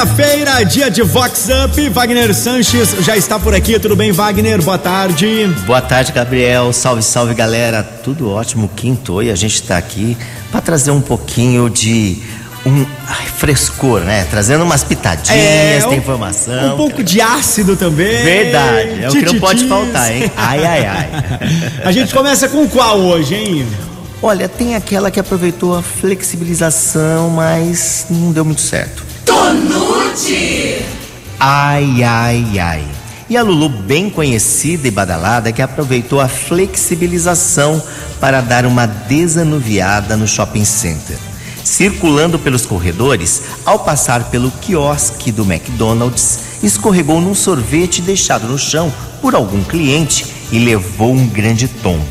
Quinta-feira, dia de Vox Up. Wagner Sanches já está por aqui. Tudo bem, Wagner? Boa tarde. Boa tarde, Gabriel. Salve, salve, galera. Tudo ótimo. Quinto e a gente está aqui para trazer um pouquinho de um ai, frescor, né? Trazendo umas pitadinhas, É, tem um- informação. Um pouco de ácido também. Verdade, é o que não pode faltar, hein? Ai, ai, ai. A gente começa com qual hoje, hein? Olha, tem aquela que aproveitou a flexibilização, mas não deu muito certo. Ai, ai, ai. E a Lulu, bem conhecida e badalada, que aproveitou a flexibilização para dar uma desanuviada no shopping center. Circulando pelos corredores, ao passar pelo quiosque do McDonald's, escorregou num sorvete deixado no chão por algum cliente e levou um grande tombo.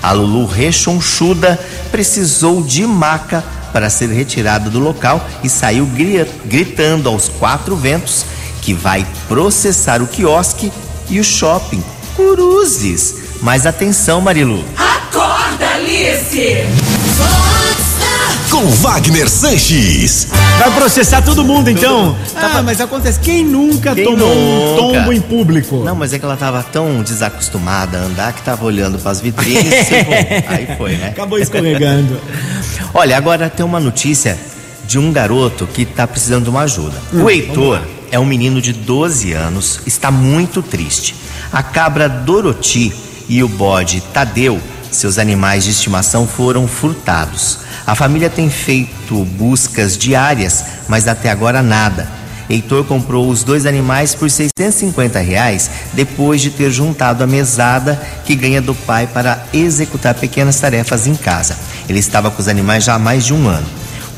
A Lulu rechonchuda precisou de maca para ser retirada do local e saiu gri- gritando aos quatro ventos que vai processar o quiosque e o shopping. Cruzes! Mas atenção, Marilu. Acorda, Alice! Com Wagner Sanches. Vai processar todo mundo, então? Ah, mas acontece. Quem nunca Quem tomou um nunca? tombo em público? Não, mas é que ela tava tão desacostumada a andar que tava olhando para as vitrines e bom, aí foi, né? Acabou escorregando. Olha, agora tem uma notícia de um garoto que tá precisando de uma ajuda. o Heitor é um menino de 12 anos, está muito triste. A cabra Doroti e o bode Tadeu, seus animais de estimação, foram furtados. A família tem feito buscas diárias, mas até agora nada. Heitor comprou os dois animais por 650 reais depois de ter juntado a mesada que ganha do pai para executar pequenas tarefas em casa. Ele estava com os animais já há mais de um ano.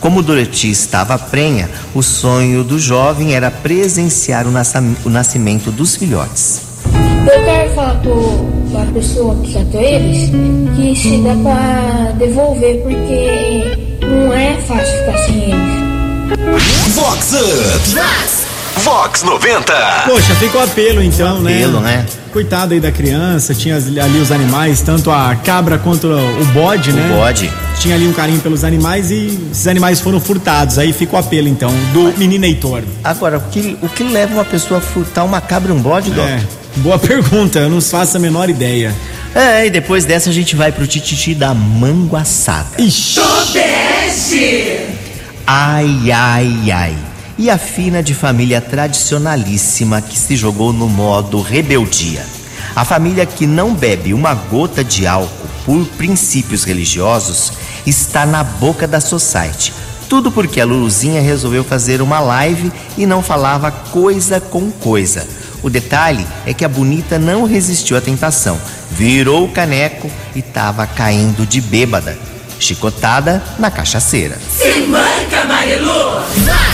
Como Dorothy estava prenha, o sonho do jovem era presenciar o, nascimento dos filhotes. Eu quero falar pro, pra pessoa que catou eles que se dá pra devolver porque não é fácil ficar sem eles. Vox Up. Vox 90. Poxa, fica o apelo então, né? Apelo, né? Coitado aí da criança, tinha ali os animais, tanto a cabra quanto o bode, né? bode. Tinha ali um carinho pelos animais e esses animais foram furtados. Aí fica o apelo então, do menino Heitor. Agora, o que, o que leva uma pessoa a furtar uma cabra e um bode, Doc? É, boa pergunta, eu não faço a menor ideia. É, e depois dessa a gente vai pro tititi da manguaçada. Ixi, Ai, ai, ai. E a fina de família tradicionalíssima que se jogou no modo rebeldia. A família que não bebe uma gota de álcool por princípios religiosos está na boca da society. Tudo porque a Luluzinha resolveu fazer uma live e não falava coisa com coisa. O detalhe é que a bonita não resistiu à tentação, virou o caneco e estava caindo de bêbada. Chicotada na cachaceira. Se manca, Marilu!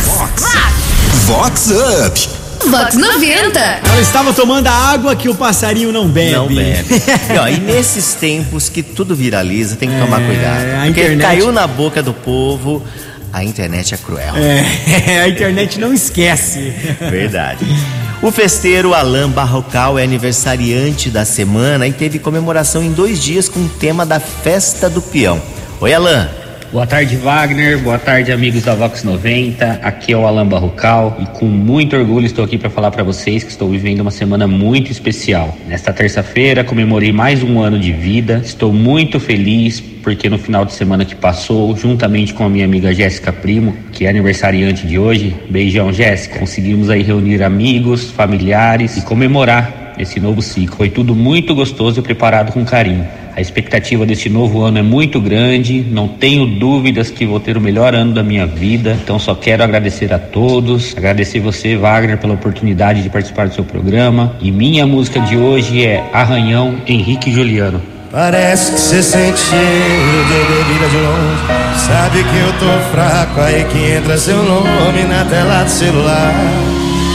Vox Up. Vox 90. ela estava tomando a água que o passarinho não bebe. Não bebe. e, ó, e nesses tempos que tudo viraliza, tem que tomar É, cuidado. a Porque internet- caiu na boca do povo, a internet é cruel. É, a internet não esquece. Verdade. O festeiro Alain Barrocal é aniversariante da semana e teve comemoração em dois dias com o tema da Festa do Peão. Oi, Alain. Boa tarde, Wagner. Boa tarde, amigos da Vox 90. Aqui é o Alan Barrocal e com muito orgulho estou aqui para falar para vocês que estou vivendo uma semana muito especial. Nesta terça-feira comemorei mais um ano de vida. Estou muito feliz porque no final de semana que passou, juntamente com a minha amiga Jéssica Primo, que é aniversariante de hoje, beijão Jéssica, conseguimos aí reunir amigos, familiares e comemorar esse novo ciclo. Foi tudo muito gostoso e preparado com carinho. A expectativa deste novo ano é muito grande, não tenho dúvidas que vou ter o melhor ano da minha vida. Então só quero agradecer a todos, agradecer você, Wagner, pela oportunidade de participar do seu programa. E minha música de hoje é Arranhão Henrique Juliano. Parece que você de bebida de longe. Sabe que eu tô fraco, aí que entra seu nome na tela do celular.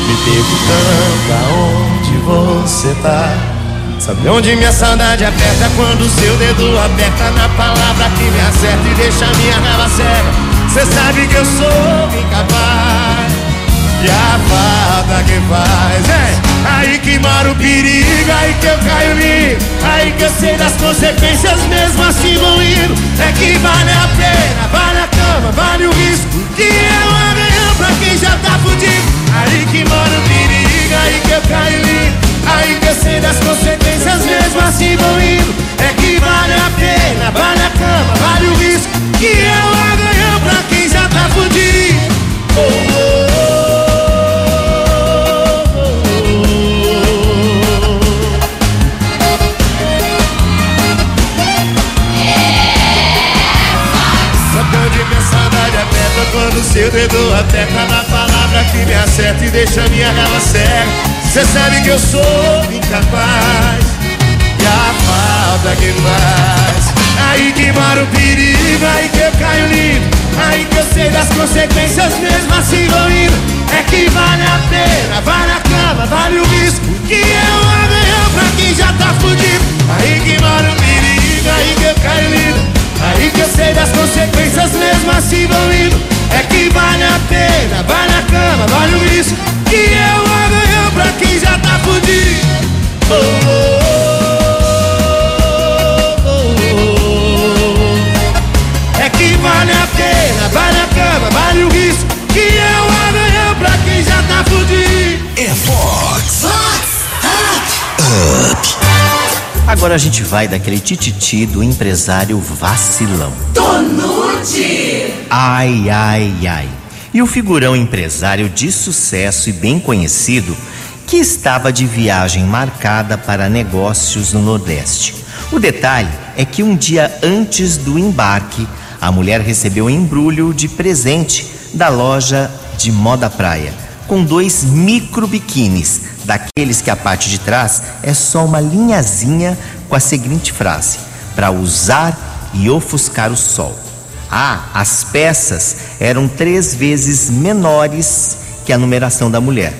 Me perguntando aonde você tá. Sabe onde minha saudade aperta quando seu dedo aperta na palavra que me acerta e deixa minha raiva cega. Cê sabe que eu sou incapaz. E a falta que faz é aí que mora o perigo, aí que eu caio lindo, aí que eu sei das consequências mesmo assim vão indo. É que vale a pena, vale a cama, vale o risco, que é um arranhão pra quem já tá fudido aí que eu caio lindo Aí que eu sei das consequências mesmo assim vão indo É que vale a pena, vale a cama, vale o risco Que eu ganhou pra quê? Deixa minha raiva cega. Cê sabe que eu sou incapaz e a falta que faz. Aí que mora o perigo, aí que eu caio lindo. Aí que eu sei das consequências mesmo assim vou indo. É que vale a pena, vale a cama, vale o risco. Que o amanhã pra quem já tá fudido. Aí que mora o perigo, aí que eu caio lindo. Aí que eu sei das consequências mesmo assim vão indo. É que vale a pena, vale a cama, vale o risco. Que é o amanhã pra quem já tá fudido. Oh, oh, oh, oh, oh. É que vale a pena, vale a cama, vale o risco. Que é o amanhã pra quem já tá fudido. É Fox. Agora a gente vai daquele tititi do empresário vacilão. Tonute. Ai, ai, ai. E o figurão empresário de sucesso e bem conhecido que estava de viagem marcada para negócios no Nordeste. O detalhe é que um dia antes do embarque, a mulher recebeu um embrulho de presente da loja de moda praia, com dois micro biquínis, daqueles que a parte de trás é só uma linhazinha com a seguinte frase: para usar e ofuscar o sol. Ah, as peças eram três vezes menores que a numeração da mulher.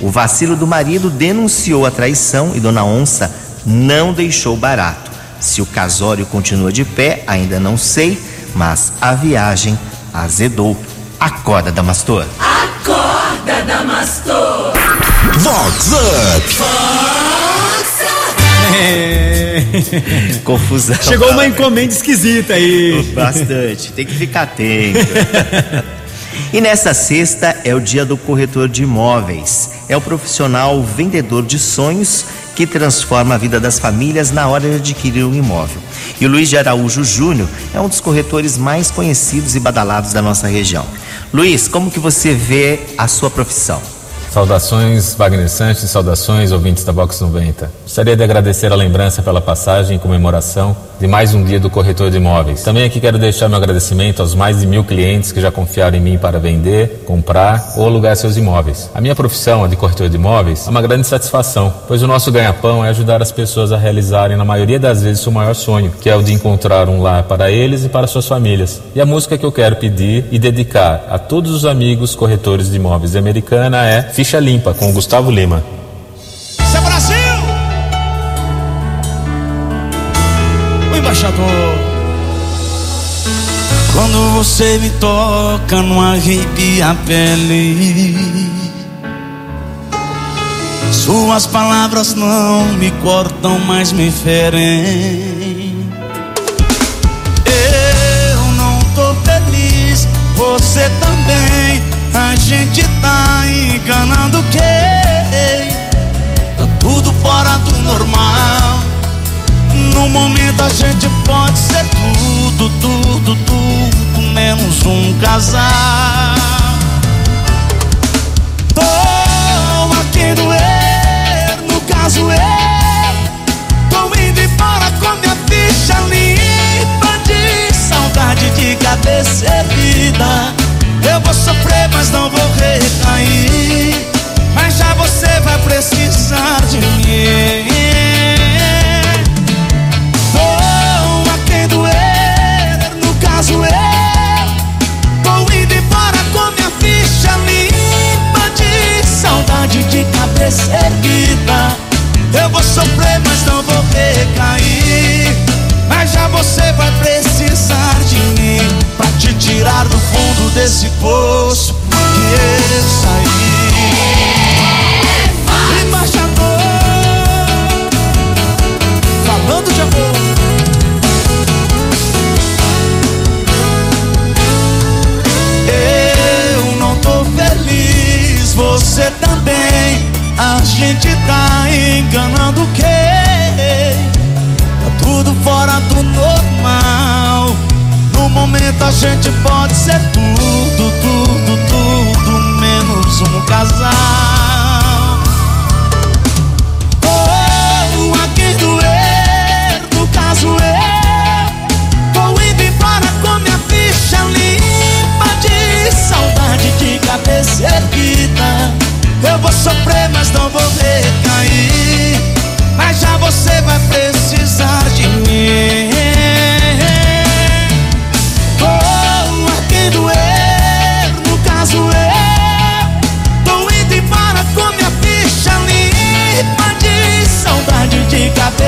O vacilo do marido denunciou a traição e Dona Onça não deixou barato. Se o casório continua de pé, ainda não sei, mas a viagem azedou. Acorda, Damastor. Acorda, Damastor. Vox Up. Confusão. Chegou uma encomenda esquisita aí. Bastante, tem que ficar atento. E nessa sexta é o dia do corretor de imóveis. É o profissional vendedor de sonhos que transforma a vida das famílias na hora de adquirir um imóvel. E o Luiz de Araújo Júnior é um dos corretores mais conhecidos e badalados da nossa região. Luiz, como que você vê a sua profissão? Saudações, Wagner Sanches, saudações, ouvintes da Box 90. Gostaria de agradecer a lembrança pela passagem e comemoração de mais um dia do corretor de imóveis. Também aqui quero deixar meu agradecimento aos mais de mil clientes que já confiaram em mim para vender, comprar ou alugar seus imóveis. A minha profissão, a de corretor de imóveis, é uma grande satisfação, pois o nosso ganha-pão é ajudar as pessoas a realizarem, na maioria das vezes, seu maior sonho, que é o de encontrar um lar para eles e para suas famílias. E a música que eu quero pedir e dedicar a todos os amigos corretores de imóveis de Americana é Ficha Limpa, com Gustavo Lima. Embaixador. Quando você me toca, não arrepia a pele. Suas palavras não me cortam, mas me ferem. Eu não tô feliz, você também. A gente tá enganando quem? Tá tudo fora do normal. No momento a gente pode ser tudo, tudo, tudo, menos um casal. A gente pode ser tudo, tudo, tudo, menos um casal. Oh, a quem doer, no caso eu, vou indo embora com minha ficha limpa de saudade de cabeça erguida. Eu vou sofrer, mas não vou recair. Mas já você vai precisar de mim.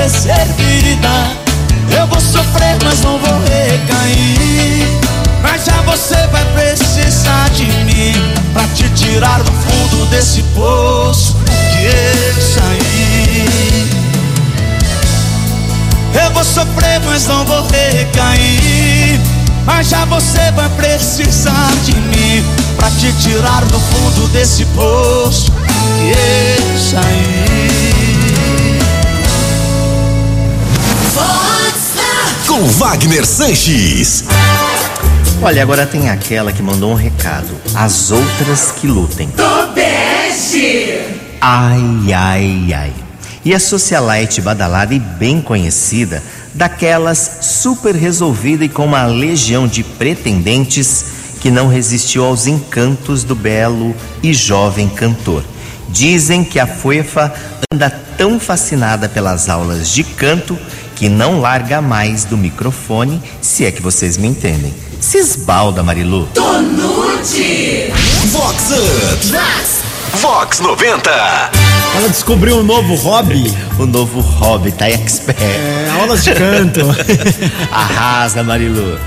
Cabeça erguida. Eu vou sofrer, mas não vou recair. Mas já você vai precisar de mim Pra te tirar do fundo desse poço Que eu saí Eu vou sofrer, mas não vou recair Mas já você vai precisar de mim Pra te tirar do fundo desse poço Que eu saí Com Wagner Sanches. Olha, agora tem aquela que mandou um recado. As outras que lutem. Tobeste! Ai, ai, ai. E a socialite badalada e bem conhecida, daquelas super resolvida e com uma legião de pretendentes que não resistiu aos encantos do belo e jovem cantor. Dizem que a Fuefa anda tão fascinada pelas aulas de canto que não larga mais do microfone, se é que vocês me entendem. Se esbalda, Marilu. Tonute! Vox Up. Vox 90. Ela descobriu um novo hobby. O novo hobby tá expert. É, aulas de canto. Arrasa, Marilu.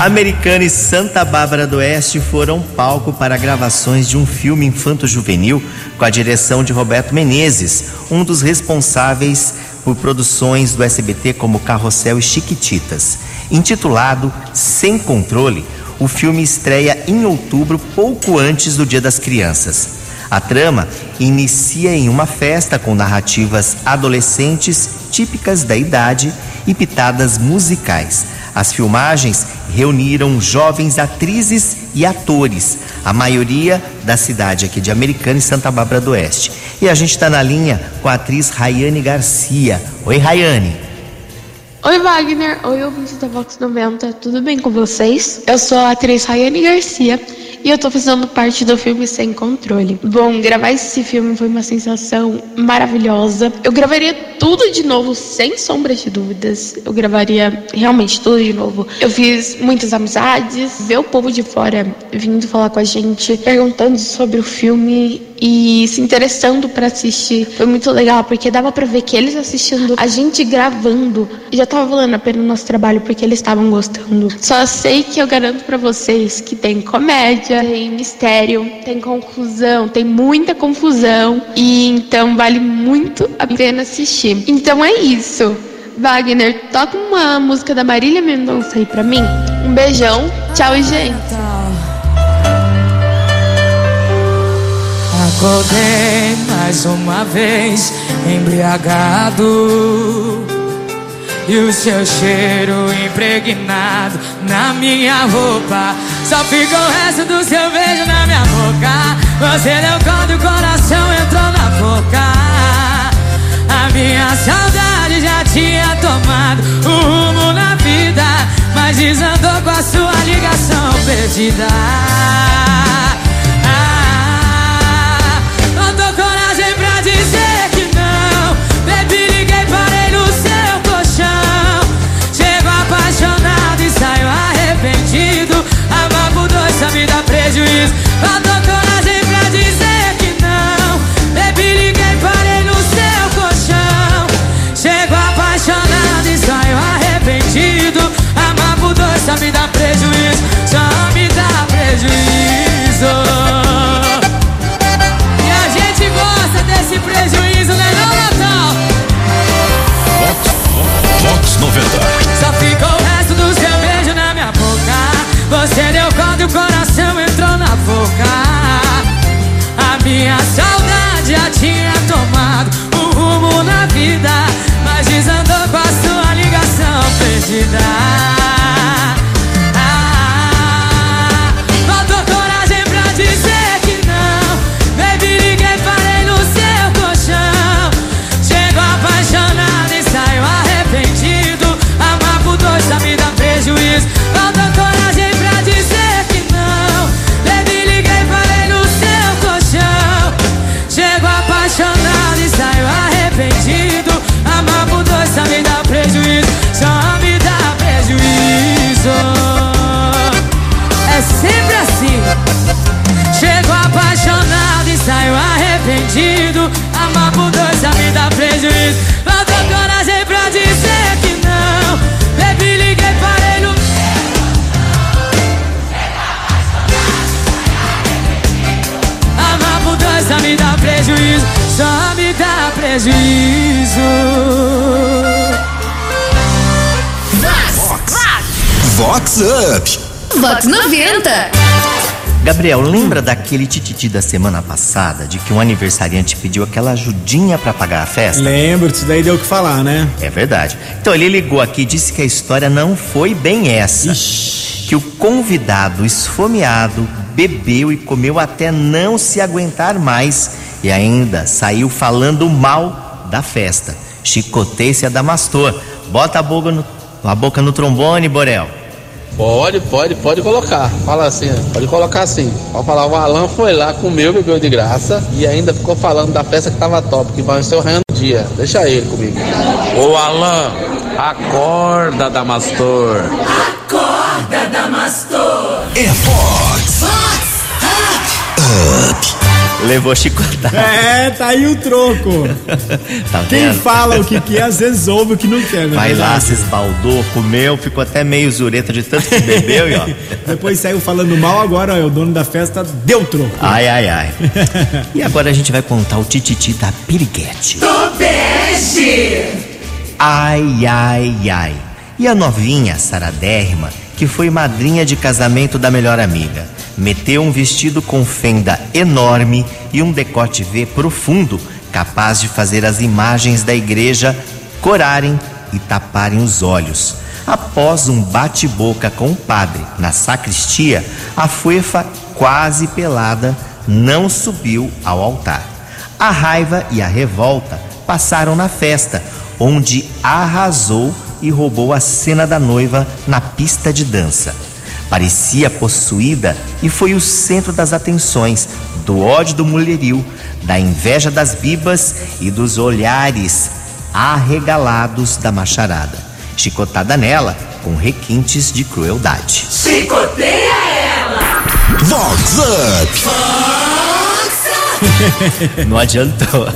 Americana e Santa Bárbara do Oeste foram palco para gravações de um filme infanto-juvenil com a direção de Roberto Menezes, um dos responsáveis por produções do SBT como Carrossel e Chiquititas. Intitulado Sem Controle, o filme estreia em outubro, pouco antes do Dia das Crianças. A trama inicia em uma festa com narrativas adolescentes típicas da idade e pitadas musicais. As filmagens reuniram jovens atrizes e atores, a maioria da cidade aqui de Americana e Santa Bárbara do Oeste. E a gente está na linha com a atriz Rayane Garcia. Oi, Rayane. Oi, Wagner. Oi, ouvintes da Vox 90. Tudo bem com vocês? Eu sou a atriz Rayane Garcia e eu tô fazendo parte do filme Sem Controle. Bom, gravar esse filme foi uma sensação maravilhosa. Eu gravaria tudo de novo, sem sombra de dúvidas. Eu gravaria realmente tudo de novo. Eu fiz muitas amizades, ver o povo de fora vindo falar com a gente, perguntando sobre o filme e se interessando para assistir. Foi muito legal, porque dava para ver que eles assistindo, a gente gravando, já tava valendo a pena o nosso trabalho, porque eles estavam gostando. Só sei que eu garanto para vocês que tem comédia, tem mistério, tem confusão, tem muita confusão, e então vale muito a pena assistir. Então é isso. Wagner, toca uma música da Marília Mendonça aí pra mim. Um beijão, tchau e gente. Acordei mais uma vez embriagado E o seu cheiro impregnado na minha roupa. Só fica o resto do seu beijo na minha boca. Você deu conta e o coração entrou na boca. A minha saudade já tinha tomado um rumo na vida Mas desandou com a sua ligação perdida prejuízo. Vox Up. Vox 90. Gabriel, lembra daquele tititi da semana passada de que um aniversariante pediu aquela ajudinha pra pagar a festa? Lembro, isso daí deu o que falar, né? É verdade. Então ele ligou aqui e disse que a história não foi bem essa. Que o convidado esfomeado bebeu e comeu até não se aguentar mais e ainda saiu falando mal da festa. Chicoteia-se a Damastor. Bota a boca no, a boca no trombone, Borel. Pode, pode, pode colocar. Fala assim, pode colocar assim. Pode falar, o Alan foi lá, comeu, bebeu de graça e ainda ficou falando da festa que tava top, que vai ser o do dia. Deixa ele comigo. Ô Alan, acorda, Damastor. Acorda, Damastor. É Vox Up. Levou chicotada. É, tá aí o troco. Tá Quem vendo? fala o que quer, às vezes ouve o que não quer, né? Vai lá, se esbaldou, comeu, ficou até meio zureta de tanto que bebeu e ó. Depois saiu falando mal, agora ó, o dono da festa deu troco. Ai, ai, ai. E agora a gente vai contar o tititi da Piriguete. Tobeste. Ai, ai, ai. E a novinha, Saradérrima, que foi madrinha de casamento da melhor amiga, meteu um vestido com fenda enorme e um decote V profundo, capaz de fazer as imagens da igreja corarem e taparem os olhos. Após um bate-boca com o padre na sacristia, a fuefa, quase pelada, não subiu ao altar. A raiva e a revolta passaram na festa, onde arrasou e roubou a cena da noiva na pista de dança. Parecia possuída e foi o centro das atenções, do ódio do mulherio, da inveja das bibas e dos olhares arregalados da macharada. Chicotada nela com requintes de crueldade. Chicoteia ela. Vox Up. Não adiantou.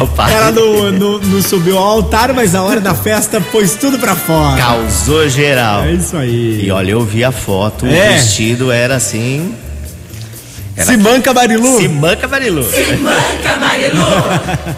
Opa. Ela não, não, não subiu ao altar, mas na hora da festa pôs tudo pra fora. Causou geral. É isso aí. E olha, eu vi a foto, É. o vestido era assim. Se manca, Marilu. Se manca, Marilu. Se manca, Marilu.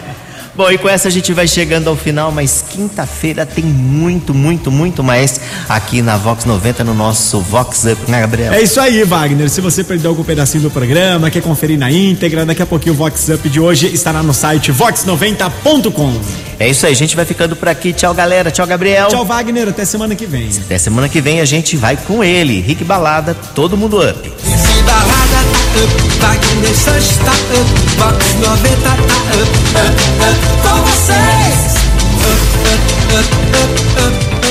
Bom, e com essa a gente vai chegando ao final, mas quinta-feira tem muito, muito, muito mais aqui na Vox 90 no nosso Vox Up, né, Gabriel? É isso aí, Wagner. Se você perdeu algum pedacinho do programa, quer conferir na íntegra, daqui a pouquinho o Vox Up de hoje estará no site vox90.com. É isso aí, a gente vai ficando por aqui. Tchau, galera. Tchau, Gabriel. Tchau, Wagner. Até semana que vem. Até semana que vem a gente vai com ele, Rick Balada, todo mundo up. Se balada tá Vai Ney Sanches está up, Vox 90 tá up, up, up, com vocês. Up, up, up, up, up.